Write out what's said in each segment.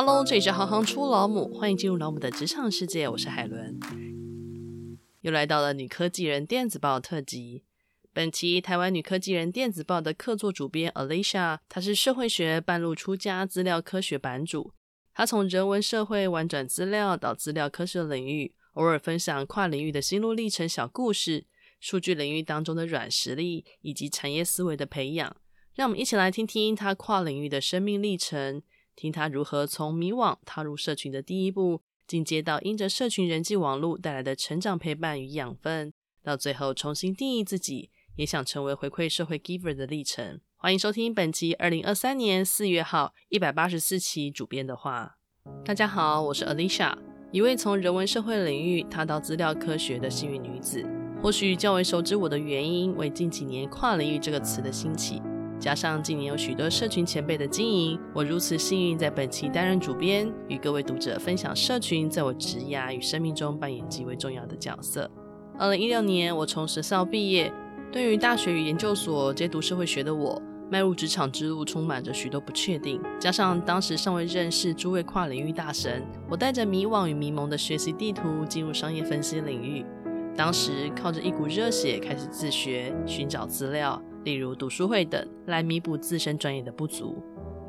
Hello，这里是行行出老母，欢迎进入老母的职场世界，我是海伦。又来到了女科技人电子报特辑。本期台湾女科技人电子报的客座主编 Alicia，她是社会学半路出家资料科学版主。她从人文社会玩转资料到资料科学领域，偶尔分享跨领域的心路历程小故事、数据领域当中的软实力以及产业思维的培养。让我们一起来听听她跨领域的生命历程。听他如何从迷惘踏入社群的第一步，进阶到因着社群人际网络带来的成长陪伴与养分，到最后重新定义自己，也想成为回馈社会 giver 的历程。欢迎收听本期二零二三年四月号一百八十四期主编的话。大家好，我是 Alicia，一位从人文社会领域踏到资料科学的幸运女子。或许较为熟知我的原因，为近几年跨领域这个词的兴起。加上近年有许多社群前辈的经营，我如此幸运在本期担任主编，与各位读者分享社群在我职涯与生命中扮演极为重要的角色。二零一六年，我从学校毕业，对于大学与研究所皆读社会学的我，迈入职场之路充满着许多不确定。加上当时尚未认识诸位跨领域大神，我带着迷惘与迷蒙的学习地图进入商业分析领域。当时靠着一股热血开始自学，寻找资料。例如读书会等，来弥补自身专业的不足。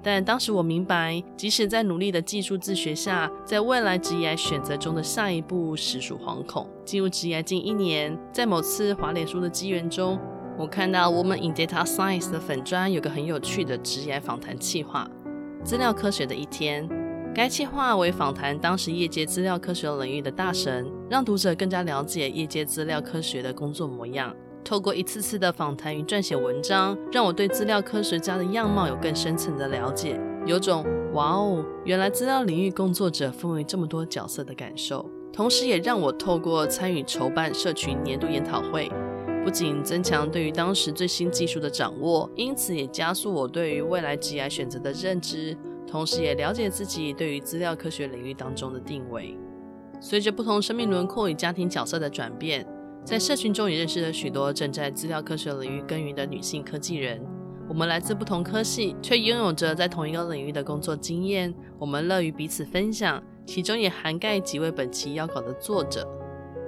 但当时我明白，即使在努力的技术自学下，在未来职业选择中的下一步实属惶恐。进入职业近一年，在某次滑脸书的机缘中，我看到 Women in Data Science 的粉砖有个很有趣的职业访谈企划——资料科学的一天。该企划为访谈当时业界资料科学领域的大神，让读者更加了解业界资料科学的工作模样。透过一次次的访谈与撰写文章，让我对资料科学家的样貌有更深层的了解，有种哇哦，原来资料领域工作者分为这么多角色的感受。同时，也让我透过参与筹办社群年度研讨会，不仅增强对于当时最新技术的掌握，因此也加速我对于未来职业选择的认知，同时也了解自己对于资料科学领域当中的定位。随着不同生命轮廓与家庭角色的转变。在社群中也认识了许多正在资料科学领域耕耘的女性科技人。我们来自不同科系，却拥有着在同一个领域的工作经验。我们乐于彼此分享，其中也涵盖几位本期邀稿的作者。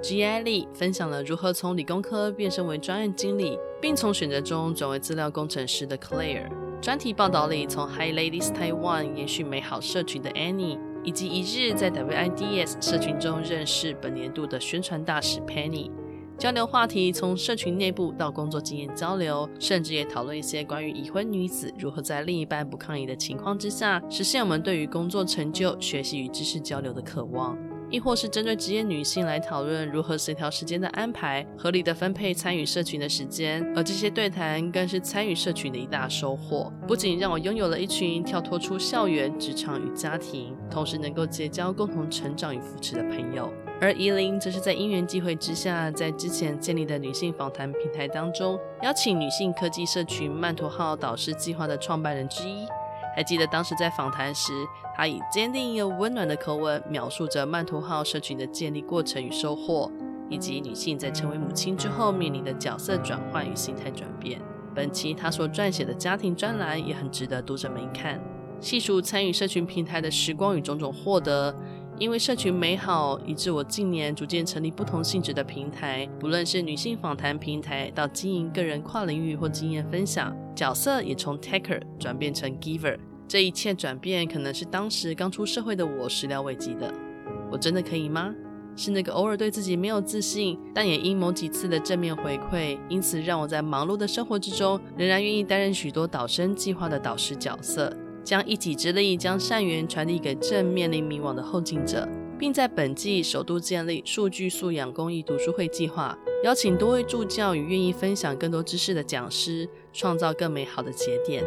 G.I. 丽分享了如何从理工科变身为专案经理，并从选择中转为资料工程师的 Claire。专题报道里，从 High Ladies Taiwan 延续美好社群的 Annie，以及一日在 WIDS 社群中认识本年度的宣传大使 Penny。交流话题从社群内部到工作经验交流，甚至也讨论一些关于已婚女子如何在另一半不抗议的情况之下，实现我们对于工作成就、学习与知识交流的渴望；亦或是针对职业女性来讨论如何协调时间的安排，合理的分配参与社群的时间。而这些对谈更是参与社群的一大收获，不仅让我拥有了一群跳脱出校园、职场与家庭，同时能够结交共同成长与扶持的朋友。而怡琳则是在因缘际会之下，在之前建立的女性访谈平台当中，邀请女性科技社群曼陀号导师计划的创办人之一。还记得当时在访谈时，她以坚定又温暖的口吻描述着曼陀号社群的建立过程与收获，以及女性在成为母亲之后面临的角色转换与心态转变。本期她所撰写的家庭专栏也很值得读者们一看，细数参与社群平台的时光与种种获得。因为社群美好，以致我近年逐渐成立不同性质的平台，不论是女性访谈平台，到经营个人跨领域或经验分享，角色也从 taker 转变成 giver。这一切转变，可能是当时刚出社会的我始料未及的。我真的可以吗？是那个偶尔对自己没有自信，但也因某几次的正面回馈，因此让我在忙碌的生活之中，仍然愿意担任许多导生计划的导师角色。将一己之力，将善缘传递给正面临迷惘的后进者，并在本季首度建立数据素养公益读书会计划，邀请多位助教与愿意分享更多知识的讲师，创造更美好的节点。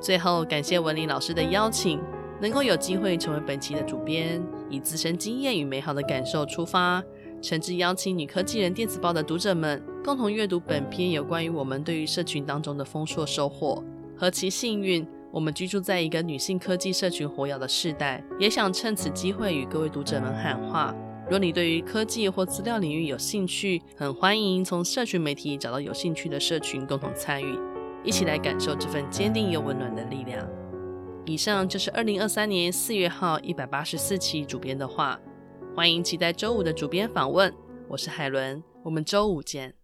最后，感谢文玲老师的邀请，能够有机会成为本期的主编，以自身经验与美好的感受出发，诚挚邀请女科技人电子报的读者们共同阅读本篇有关于我们对于社群当中的丰硕收获，何其幸运！我们居住在一个女性科技社群活跃的世代，也想趁此机会与各位读者们喊话：若你对于科技或资料领域有兴趣，很欢迎从社群媒体找到有兴趣的社群共同参与，一起来感受这份坚定又温暖的力量。以上就是二零二三年四月号一百八十四期主编的话，欢迎期待周五的主编访问。我是海伦，我们周五见。